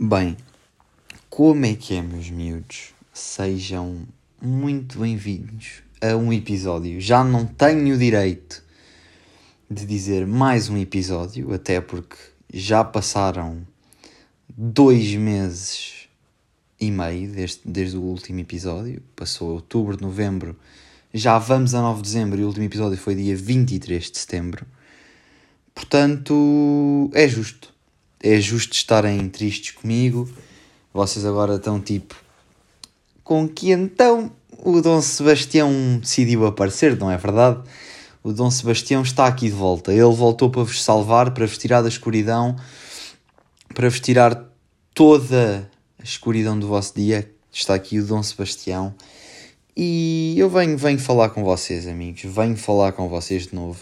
Bem, como é que é, meus miúdos? Sejam muito bem-vindos a um episódio. Já não tenho o direito de dizer mais um episódio, até porque já passaram dois meses e meio desde, desde o último episódio. Passou outubro, novembro, já vamos a 9 de dezembro e o último episódio foi dia 23 de setembro. Portanto, é justo. É justo estarem tristes comigo. Vocês agora estão tipo. Com que então o Dom Sebastião decidiu aparecer, não é verdade? O Dom Sebastião está aqui de volta. Ele voltou para vos salvar, para vos tirar da escuridão, para vos tirar toda a escuridão do vosso dia. Está aqui o Dom Sebastião. E eu venho, venho falar com vocês, amigos. Venho falar com vocês de novo.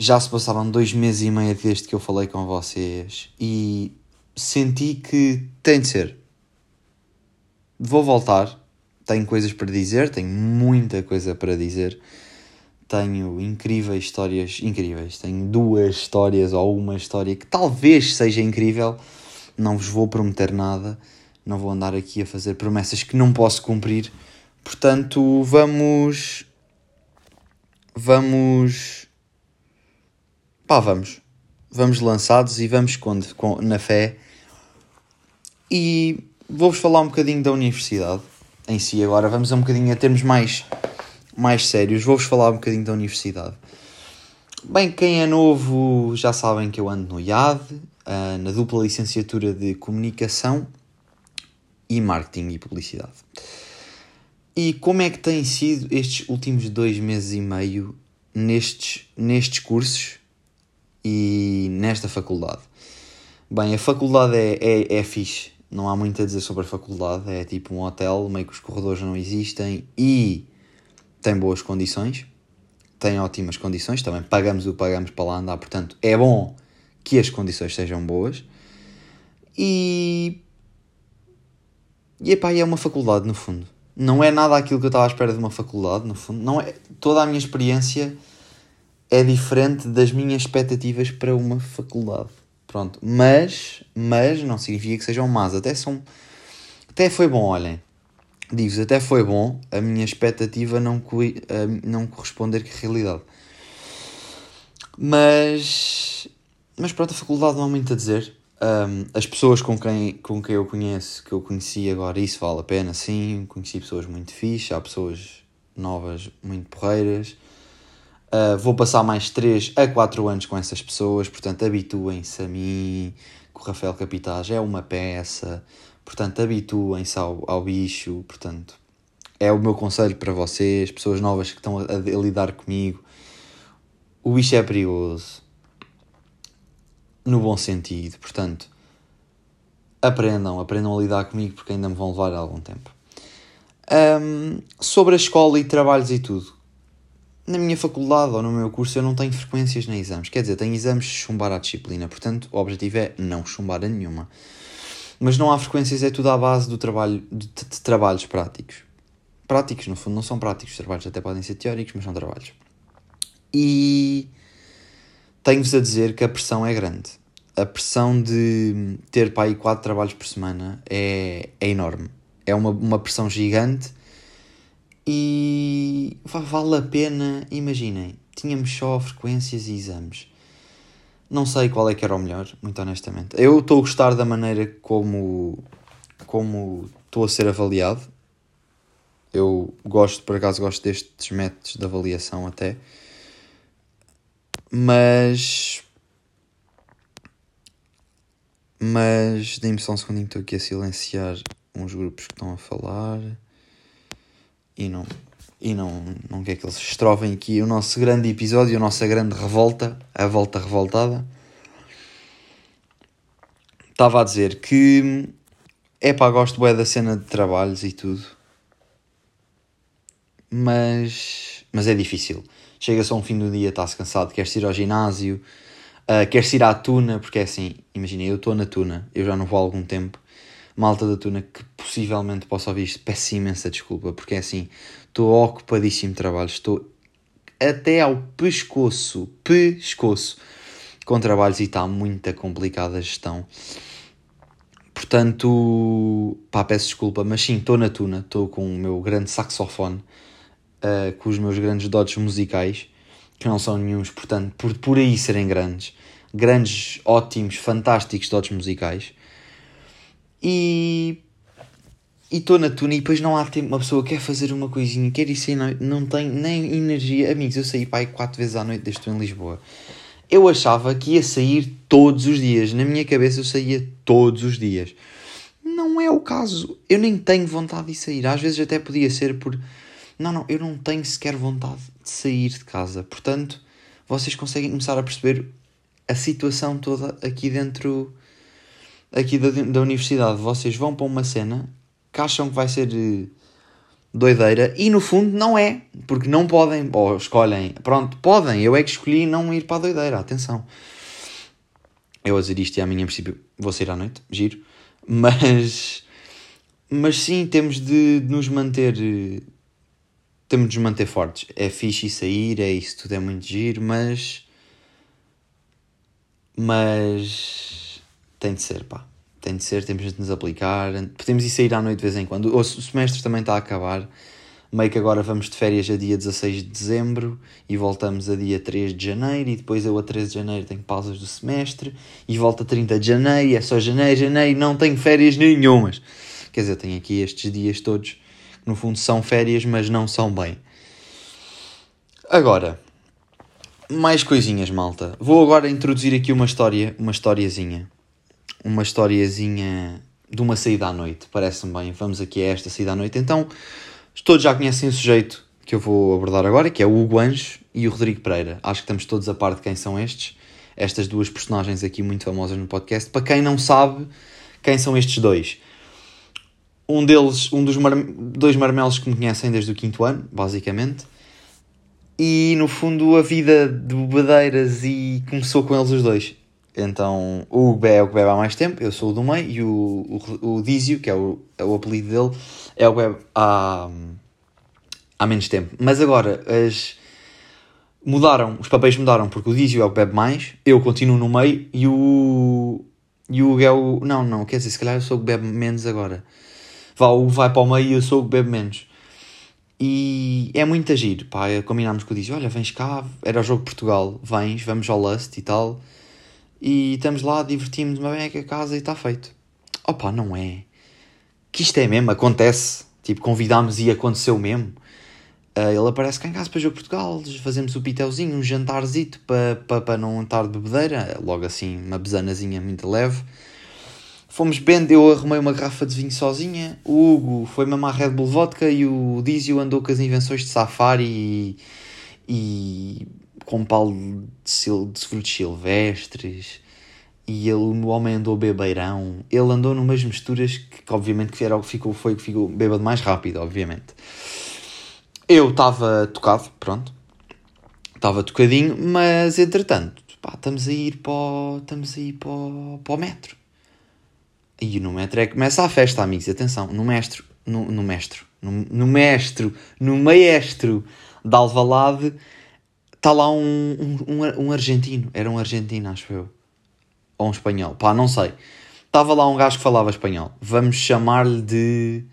Já se passaram dois meses e meio desde que eu falei com vocês e senti que tem de ser. Vou voltar. Tenho coisas para dizer, tenho muita coisa para dizer. Tenho incríveis histórias, incríveis. Tenho duas histórias ou uma história que talvez seja incrível. Não vos vou prometer nada. Não vou andar aqui a fazer promessas que não posso cumprir. Portanto, vamos. Vamos. Pá, vamos. Vamos lançados e vamos com, com, na fé. E vou-vos falar um bocadinho da universidade em si agora. Vamos a um bocadinho a termos mais, mais sérios. Vou-vos falar um bocadinho da universidade. Bem, quem é novo já sabem que eu ando no IAD, uh, na dupla licenciatura de Comunicação e Marketing e Publicidade. E como é que têm sido estes últimos dois meses e meio nestes, nestes cursos e nesta faculdade? Bem, a faculdade é, é, é fixe, não há muito a dizer sobre a faculdade, é tipo um hotel, meio que os corredores não existem e tem boas condições, tem ótimas condições, também pagamos o pagamos para lá andar, portanto é bom que as condições sejam boas. E. E epá, é uma faculdade no fundo não é nada aquilo que eu estava à espera de uma faculdade, no fundo. Não é, toda a minha experiência é diferente das minhas expectativas para uma faculdade. Pronto. Mas, mas não significa que sejam más. Até são. Até foi bom, olhem. Digo-vos, até foi bom a minha expectativa não, não corresponder com a realidade. Mas. Mas pronto, a faculdade não há muito a dizer. Um, as pessoas com quem, com quem eu conheço, que eu conheci agora, isso vale a pena, sim. Conheci pessoas muito fixe, há pessoas novas muito porreiras. Uh, vou passar mais 3 a 4 anos com essas pessoas, portanto, habituem-se a mim, que o Rafael Capitais é uma peça, portanto, habituem-se ao, ao bicho, portanto, é o meu conselho para vocês, pessoas novas que estão a, a lidar comigo. O bicho é perigoso no bom sentido. Portanto, aprendam, aprendam a lidar comigo porque ainda me vão levar algum tempo. Um, sobre a escola e trabalhos e tudo. Na minha faculdade ou no meu curso eu não tenho frequências nem exames. Quer dizer, tenho exames de chumbar à disciplina. Portanto, o objetivo é não chumbar a nenhuma. Mas não há frequências, é tudo à base do trabalho, de, de, trabalhos práticos. Práticos, no fundo, não são práticos. Os trabalhos até podem ser teóricos, mas são trabalhos. E tenho-vos a dizer que a pressão é grande. A pressão de ter para aí quatro trabalhos por semana é, é enorme. É uma, uma pressão gigante e vale a pena, imaginem, tínhamos só frequências e exames. Não sei qual é que era o melhor, muito honestamente. Eu estou a gostar da maneira como como estou a ser avaliado. Eu gosto, por acaso, gosto destes métodos de avaliação até. Mas. Mas. Dê-me só um segundinho, estou aqui a silenciar uns grupos que estão a falar. E não. E não, não quer que eles estrovem aqui o nosso grande episódio, a nossa grande revolta, a volta revoltada. Estava a dizer que é pá, gosto bem da cena de trabalhos e tudo, mas, mas é difícil chega-se a um fim do dia, está-se cansado, quer-se ir ao ginásio, uh, quer-se ir à tuna, porque é assim, imagina, eu estou na tuna, eu já não vou há algum tempo, malta da tuna que possivelmente possa ouvir isto, peço imensa desculpa, porque é assim, estou ocupadíssimo de trabalho, estou até ao pescoço, pescoço, com trabalhos e está muito complicada a gestão. Portanto, pá, peço desculpa, mas sim, estou na tuna, estou com o meu grande saxofone, uh, com os meus grandes dotes musicais, que não são nenhums, portanto, por, por aí serem grandes, grandes, ótimos, fantásticos dotes musicais. E estou na tuna e depois não há tempo, uma pessoa quer fazer uma coisinha, quer ir sair, não, não tem nem energia. Amigos, eu saí aí quatro vezes à noite desde estou em Lisboa eu achava que ia sair todos os dias. Na minha cabeça eu saía todos os dias. Não é o caso. Eu nem tenho vontade de sair. Às vezes até podia ser por. Não, não, eu não tenho sequer vontade de sair de casa. Portanto, vocês conseguem começar a perceber a situação toda aqui dentro aqui da, da universidade. Vocês vão para uma cena que acham que vai ser eh, doideira e no fundo não é, porque não podem, ou escolhem, pronto, podem, eu é que escolhi não ir para a doideira, atenção. Eu a dizer isto e amanhã, em princípio, vou sair à noite, giro, mas, mas sim, temos de, de nos manter, temos de nos manter fortes. É fixe sair, é isso tudo, é muito giro, mas, mas tem de ser, pá tem de ser, temos de nos aplicar. Podemos ir sair à noite de vez em quando. O semestre também está a acabar. Meio que agora vamos de férias a dia 16 de dezembro e voltamos a dia 3 de janeiro. E depois eu a 13 de janeiro tenho pausas do semestre e volto a 30 de janeiro. E é só janeiro, janeiro, não tenho férias nenhumas. Quer dizer, tenho aqui estes dias todos que no fundo são férias, mas não são bem. Agora, mais coisinhas, malta. Vou agora introduzir aqui uma história, uma historiazinha uma historiazinha de uma saída à noite. Parece-me bem. Vamos aqui a esta saída à noite. Então, todos já conhecem o sujeito que eu vou abordar agora, que é o Hugo Anjo e o Rodrigo Pereira. Acho que estamos todos a par de quem são estes. Estas duas personagens aqui muito famosas no podcast. Para quem não sabe, quem são estes dois? Um deles, um dos mar... dois marmelos que me conhecem desde o quinto ano, basicamente. E no fundo a vida de bobadeiras e começou com eles os dois. Então o Hugo é o que bebe há mais tempo, eu sou o do meio, e o, o, o Dízio, que é o, é o apelido dele, é o que bebe há, há menos tempo. Mas agora as mudaram, os papéis mudaram, porque o Dízio é o que bebe mais, eu continuo no meio e o. E o Hugo é o. Não, não, quer dizer, se calhar eu sou o que bebe menos agora. Vá, o vai para o meio e eu sou o que bebe menos. E é muito agir, pá. Combinámos com o Dízio: olha, vens cá, era o jogo de Portugal, vens, vamos ao Lust e tal e estamos lá, divertimos-nos bem que a casa e está feito. Opa, não é. Que isto é mesmo, acontece. Tipo, convidámos e aconteceu mesmo. Uh, ele aparece cá em casa para Jogo Portugal, fazemos o piteuzinho, um jantarzito para, para, para não estar de bebedeira, logo assim, uma besanazinha muito leve. Fomos bebendo, eu arrumei uma garrafa de vinho sozinha, o Hugo foi mamar Red Bull Vodka e o Dizio andou com as invenções de safari e, e com pau de, de frutos silvestres e ele, o homem andou bebeirão. Ele andou numas misturas que, que obviamente que era, ficou, foi que ficou bêbado mais rápido, obviamente. Eu estava tocado, pronto. Estava tocadinho, mas entretanto, pá, estamos a ir para o, estamos a ir para o, para o metro. E no metro é que começa a festa, amigos. Atenção, no mestre, no, no mestre, no, no mestre, no maestro de Alvalade está lá um, um, um, argentino. Era um argentino, acho eu. Ou um espanhol. Pá, não sei. Estava lá um gajo que falava espanhol. Vamos chamar-lhe de.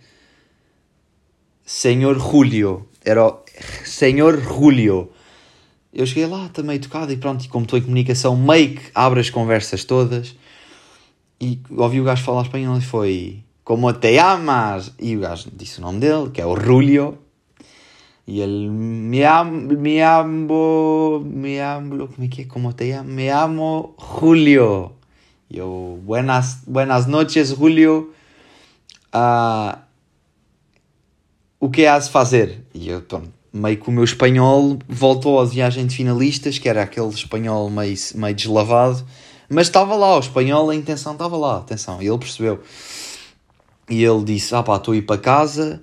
Senhor Julio. Era o Senhor Julio. Eu cheguei lá, também tocado e pronto. E como estou em comunicação, meio que abre as conversas todas. E ouvi o gajo falar espanhol e foi. Como te amas? E o gajo disse o nome dele, que é o Julio. Y el me amo, me amo, me amo, ¿cómo te llamas? Me amo Julio. Yo, buenas, buenas noches, Julio. Uh, o que has fazer? E eu, pronto, meio que o meu espanhol voltou à viagem de finalistas, que era aquele espanhol meio, meio deslavado, mas estava lá, o espanhol, a intenção estava lá, atenção, e ele percebeu. E ele disse: Ah pá, estou a ir para casa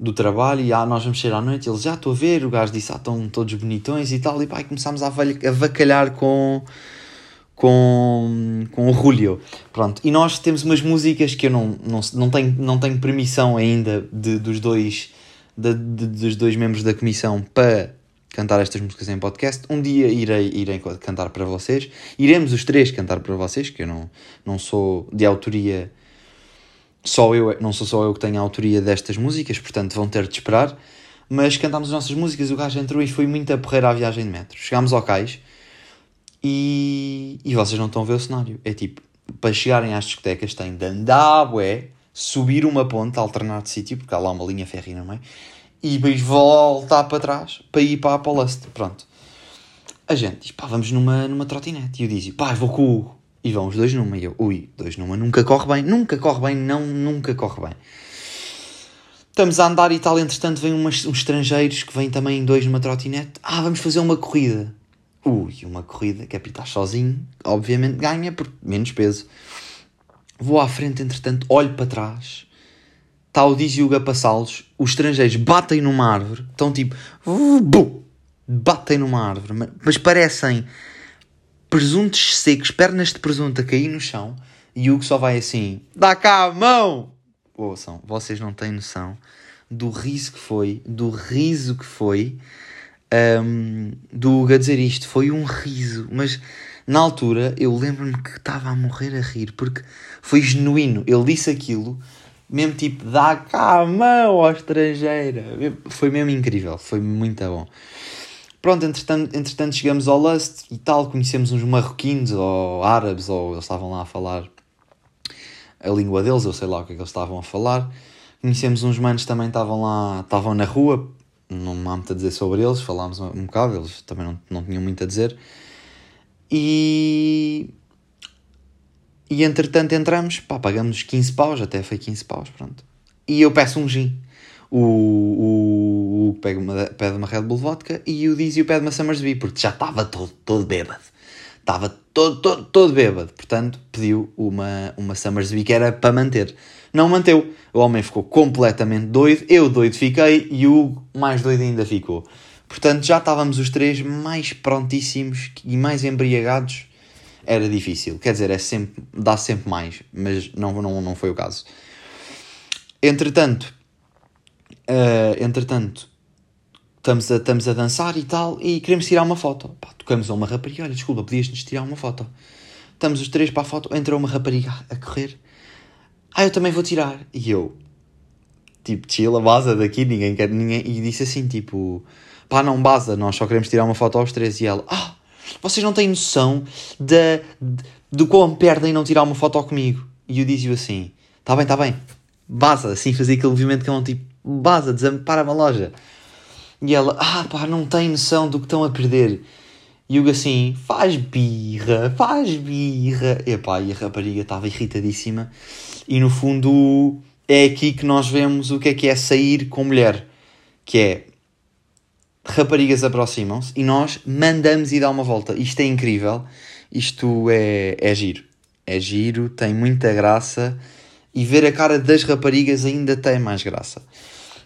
do trabalho e ah, nós vamos sair à noite. Ele já estou a ver, o gajo disse, ah, estão todos bonitões e tal. E pá, e começámos a, a vacalhar com, com, com o Julio. Pronto, e nós temos umas músicas que eu não, não, não, tenho, não tenho permissão ainda de, dos, dois, de, de, dos dois membros da comissão para cantar estas músicas em podcast. Um dia irei, irei cantar para vocês. Iremos os três cantar para vocês, que eu não, não sou de autoria só eu, não sou só eu que tenho a autoria destas músicas, portanto vão ter de esperar. Mas cantámos as nossas músicas, o gajo entrou e foi muito a porreira à viagem de metro. Chegámos ao cais e, e vocês não estão a ver o cenário. É tipo, para chegarem às discotecas têm de andar, bué, subir uma ponte, alternar de sítio, porque há lá uma linha ferrina no meio, e depois voltar para trás para ir para a Polust. Pronto. A gente diz, pá, vamos numa, numa trotinete. E eu dizia, pá, vou com o. E vão os dois numa. E eu, ui, dois numa nunca corre bem, nunca corre bem, não, nunca corre bem. Estamos a andar e tal, entretanto vem umas, uns estrangeiros que vêm também dois numa trotinete. Ah, vamos fazer uma corrida. Ui, uma corrida, que é estar sozinho, obviamente ganha por menos peso. Vou à frente, entretanto, olho para trás. Está o Dizzy a passá-los. Os estrangeiros batem numa árvore. Estão tipo... Uh, batem numa árvore. Mas parecem presuntos secos, pernas de presunto a cair no chão. E o Hugo só vai assim... Dá cá a mão! Ouçam, vocês não têm noção do riso que foi. Do riso que foi. Um, do Hugo a dizer isto. Foi um riso. Mas na altura eu lembro-me que estava a morrer a rir. Porque foi genuíno. Ele disse aquilo mesmo tipo, dá cá a mão ao estrangeira. Foi mesmo incrível, foi muito bom. Pronto, entretanto, entretanto chegamos ao Lust e tal, conhecemos uns marroquinos ou árabes, ou eles estavam lá a falar a língua deles, eu sei lá o que é que eles estavam a falar. Conhecemos uns manos também estavam lá, estavam na rua, não há muito a dizer sobre eles, falámos um bocado, eles também não, não tinham muito a dizer. E e entretanto entramos, pá, pagamos 15 paus, até foi 15 paus, pronto. E eu peço um gin. O, o, o pede uma, pede uma Red Bull Vodka e o Dizzy pede uma Summersby, porque já estava todo, todo bêbado. Estava todo, todo, todo bêbado. Portanto, pediu uma, uma Summersby que era para manter. Não manteu. O homem ficou completamente doido, eu doido fiquei e o mais doido ainda ficou. Portanto, já estávamos os três mais prontíssimos e mais embriagados era difícil. Quer dizer, é sempre, dá sempre mais, mas não, não, não foi o caso. Entretanto, uh, entretanto, estamos a, estamos a dançar e tal, e queremos tirar uma foto. Pá, tocamos a uma rapariga, olha, desculpa, podias-nos tirar uma foto. Estamos os três para a foto, entrou uma rapariga a correr. Ah, eu também vou tirar. E eu, tipo, chila, baza daqui, ninguém quer ninguém. E disse assim, tipo, pá, não baza, nós só queremos tirar uma foto aos três. E ela, ah, vocês não têm noção de, de, do quão perdem não tirar uma foto comigo. E eu dizia assim: tá bem, tá bem, baza, assim, fazia aquele movimento que é um tipo, baza, desampara-me a loja. E ela, ah pá, não tem noção do que estão a perder. E o assim, faz birra, faz birra. E, pá, e a rapariga estava irritadíssima. E no fundo é aqui que nós vemos o que é que é sair com mulher. Que é, raparigas aproximam-se e nós mandamos e dá uma volta. Isto é incrível, isto é, é giro. É giro, tem muita graça e ver a cara das raparigas ainda tem mais graça.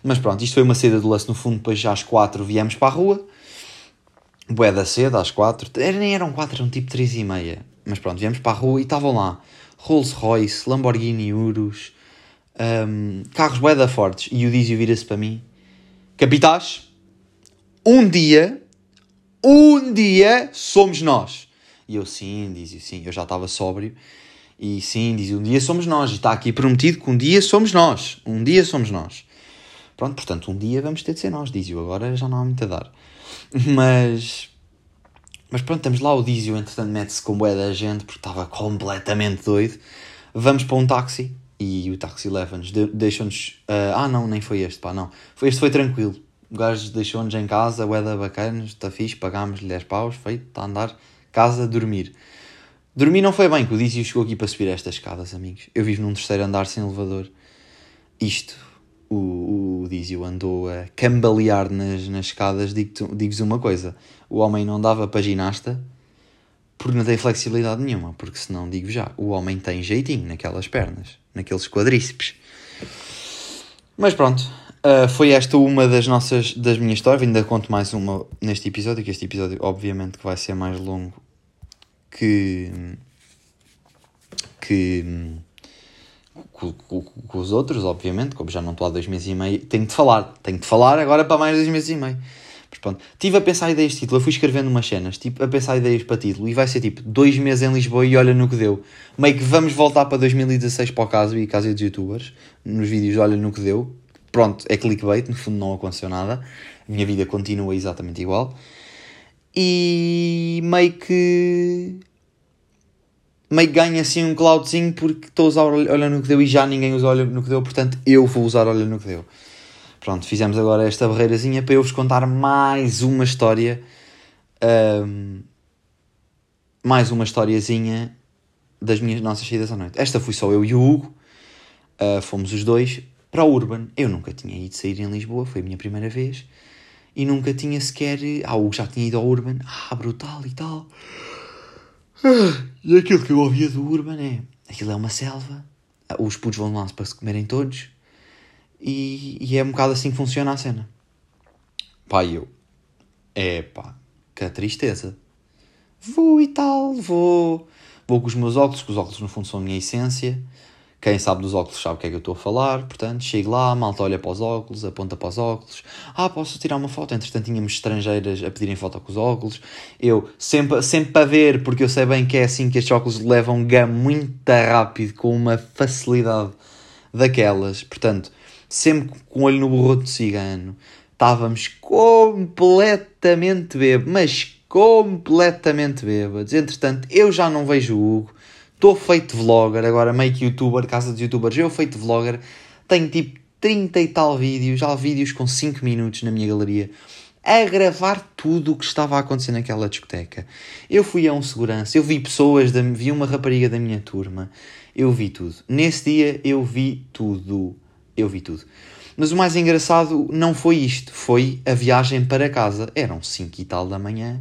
Mas pronto, isto foi uma saída do lance no fundo, depois já às quatro viemos para a rua. Bué da cedo, às quatro. Nem eram quatro, eram tipo três e meia. Mas pronto, viemos para a rua e estavam lá Rolls Royce, Lamborghini Urus, um, carros bué da fortes. E o Dizio vira-se para mim. Capitães, um dia, um dia somos nós. E eu, sim, dizia, sim, eu já estava sóbrio. E sim, dizia, um dia somos nós. E está aqui prometido que um dia somos nós. Um dia somos nós. Pronto, portanto, um dia vamos ter de ser nós, dizia. Agora já não há muito a dar. Mas. Mas pronto, estamos lá. O Dizio, entretanto, mete-se com bué da gente porque estava completamente doido. Vamos para um táxi e o táxi leva-nos, deixa-nos. Uh, ah, não, nem foi este, pá, não. Foi, este foi tranquilo. O gajo deixou-nos em casa, ueda bacana, está fixe, pagámos-lhe 10 paus, feito, está a andar, casa, dormir. Dormir não foi bem, que o Dizzy chegou aqui para subir estas escadas, amigos. Eu vivo num terceiro andar sem elevador. Isto, o, o andou a cambalear nas, nas escadas, digo-vos digo uma coisa. O homem não dava para ginasta porque não tem flexibilidade nenhuma, porque senão, digo já, o homem tem jeitinho naquelas pernas, naqueles quadríceps. Mas pronto, Uh, foi esta uma das nossas, das minhas histórias, ainda conto mais uma neste episódio, que este episódio obviamente que vai ser mais longo que, que, com os outros, obviamente, como já não estou há dois meses e meio, tenho de falar, tenho de falar agora para mais dois meses e meio. Mas pronto, estive a pensar ideias de título, eu fui escrevendo umas cenas, tipo, a pensar ideias para título, e vai ser tipo, dois meses em Lisboa e olha no que deu. Meio que vamos voltar para 2016 para o caso e caso dos youtubers, nos vídeos olha no que deu. Pronto, é clickbait, no fundo não aconteceu nada. A minha vida continua exatamente igual. E meio que meio que ganho assim um cloudzinho porque estou a usar Olha no que deu e já ninguém usa Olha no que deu, portanto eu vou usar Olha no que deu. Pronto, fizemos agora esta barreirazinha para eu vos contar mais uma história. Um, mais uma historiazinha das minhas nossas saídas à noite. Esta fui só eu e o Hugo, uh, fomos os dois para o Urban. Eu nunca tinha ido sair em Lisboa, foi a minha primeira vez. E nunca tinha sequer. Ah, o Hugo já tinha ido ao Urban, ah, brutal e tal. E aquilo que eu ouvia do Urban é: aquilo é uma selva, os putos vão lá para se comerem todos, e, e, é um bocado assim que funciona a cena. Pá, eu, é pá, que tristeza. Vou e tal, vou, vou com os meus óculos, que os óculos no fundo são a minha essência. Quem sabe dos óculos sabe o que é que eu estou a falar, portanto, chego lá, a malta olha para os óculos, aponta para os óculos. Ah, posso tirar uma foto? Entretanto, tínhamos estrangeiras a pedirem foto com os óculos. Eu, sempre, sempre para ver, porque eu sei bem que é assim que estes óculos levam gam muito rápido, com uma facilidade daquelas. Portanto, sempre com o olho no burro de cigano. Estávamos completamente bêbados, mas completamente bêbados. Entretanto, eu já não vejo o Hugo Estou feito vlogger, agora meio que youtuber, casa de youtubers, eu feito vlogger. Tenho tipo 30 e tal vídeos, já vídeos com 5 minutos na minha galeria, a gravar tudo o que estava a acontecer naquela discoteca. Eu fui a um segurança, eu vi pessoas, da, vi uma rapariga da minha turma, eu vi tudo. Nesse dia eu vi tudo. Eu vi tudo. Mas o mais engraçado não foi isto, foi a viagem para casa. Eram 5 e tal da manhã.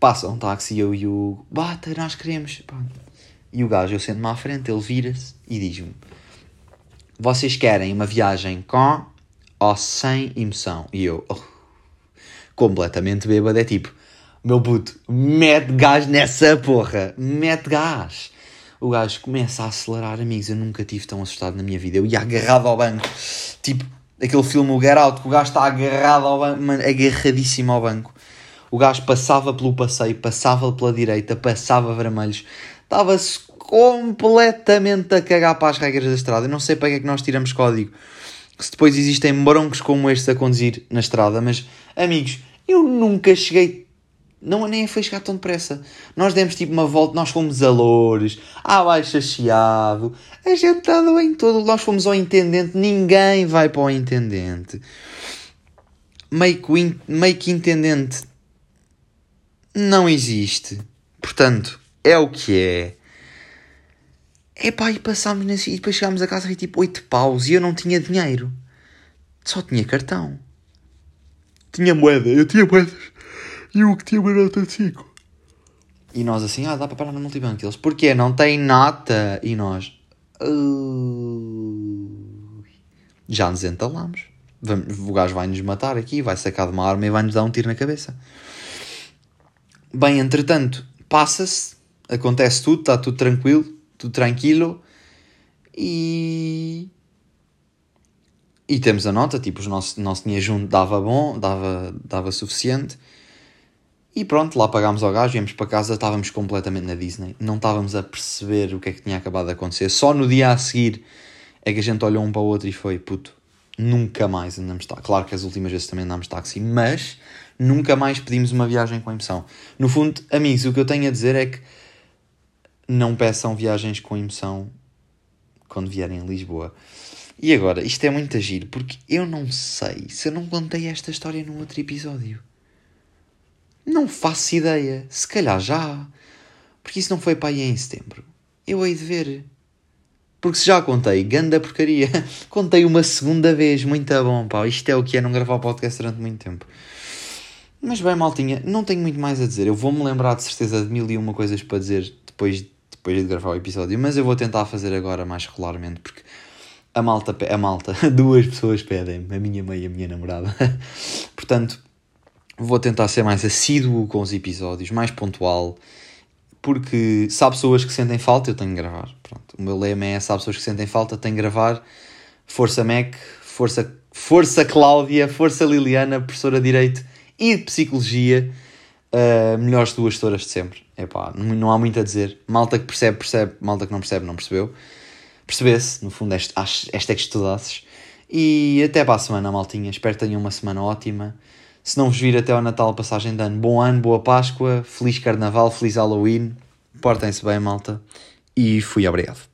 Passa um táxi, eu e o. Bata, nós queremos. Pá, e o gajo, eu sento-me à frente, ele vira-se e diz-me: Vocês querem uma viagem com ou sem emoção? E eu, oh, completamente bêbado, é tipo: Meu puto, mete gás nessa porra, mete gás. O gajo começa a acelerar, amigos. Eu nunca tive tão assustado na minha vida. Eu ia agarrado ao banco, tipo aquele filme O Get Out, que o gajo está agarrado ao banco, agarradíssimo ao banco. O gajo passava pelo passeio, passava pela direita, passava vermelhos, estava-se completamente a cagar para as regras da estrada. Eu não sei para que é que nós tiramos código. Se depois existem broncos como estes a conduzir na estrada, mas amigos, eu nunca cheguei. Não, nem foi chegar tão depressa. Nós demos tipo uma volta, nós fomos a Loures, à Baixa Chiado, a gente está em todo. Nós fomos ao intendente, ninguém vai para o intendente. Meio que, meio que intendente não existe. Portanto, é o que é. Epá, e passámos nesse. E depois chegámos a casa e tipo 8 paus e eu não tinha dinheiro. Só tinha cartão. Tinha moeda, eu tinha moedas. E o que tinha uma nota de 5. E nós assim, ah, dá para parar no multibanco. Eles, porquê? Não tem nota. E nós, uh... já nos entalamos. O gajo vai nos matar aqui, vai sacar de uma arma e vai nos dar um tiro na cabeça. Bem, entretanto, passa-se acontece tudo, está tudo tranquilo, tudo tranquilo e. E temos a nota, tipo, o nosso, nosso dinheiro junto dava bom, dava, dava suficiente. E pronto, lá pagámos ao gajo, viemos para casa, estávamos completamente na Disney. Não estávamos a perceber o que é que tinha acabado de acontecer. Só no dia a seguir é que a gente olhou um para o outro e foi, puto, nunca mais andamos táxi. Claro que as últimas vezes também andámos táxi, mas nunca mais pedimos uma viagem com emoção. No fundo, amigos, o que eu tenho a dizer é que não peçam viagens com emoção quando vierem a Lisboa. E agora, isto é muito agir, porque eu não sei se eu não contei esta história num outro episódio. Não faço ideia. Se calhar já. Porque isso não foi para aí em setembro. Eu hei de ver. Porque se já contei, ganda porcaria. contei uma segunda vez, muito bom, pá. Isto é o que é não gravar podcast durante muito tempo. Mas bem, maltinha, não tenho muito mais a dizer. Eu vou-me lembrar de certeza de mil e uma coisas para dizer depois depois de gravar o episódio, mas eu vou tentar fazer agora mais regularmente porque a malta, a malta, duas pessoas pedem, a minha mãe e a minha namorada. Portanto, vou tentar ser mais assíduo com os episódios, mais pontual, porque se há pessoas que sentem falta, eu tenho que gravar. Pronto, o meu lema é: se há pessoas que sentem falta, tenho que gravar. Força Mac, força, força Cláudia, força Liliana, professora de Direito e de Psicologia, uh, melhores duas tutoras de sempre. Epá, não, não há muito a dizer. Malta que percebe, percebe. Malta que não percebe, não percebeu. Percebesse, no fundo, este, esta é que estudasses. E até para a semana, maltinha. Espero que tenham uma semana ótima. Se não vos vir até ao Natal, passagem de ano, bom ano, boa Páscoa, feliz Carnaval, feliz Halloween. Portem-se bem, malta. E fui obrigado.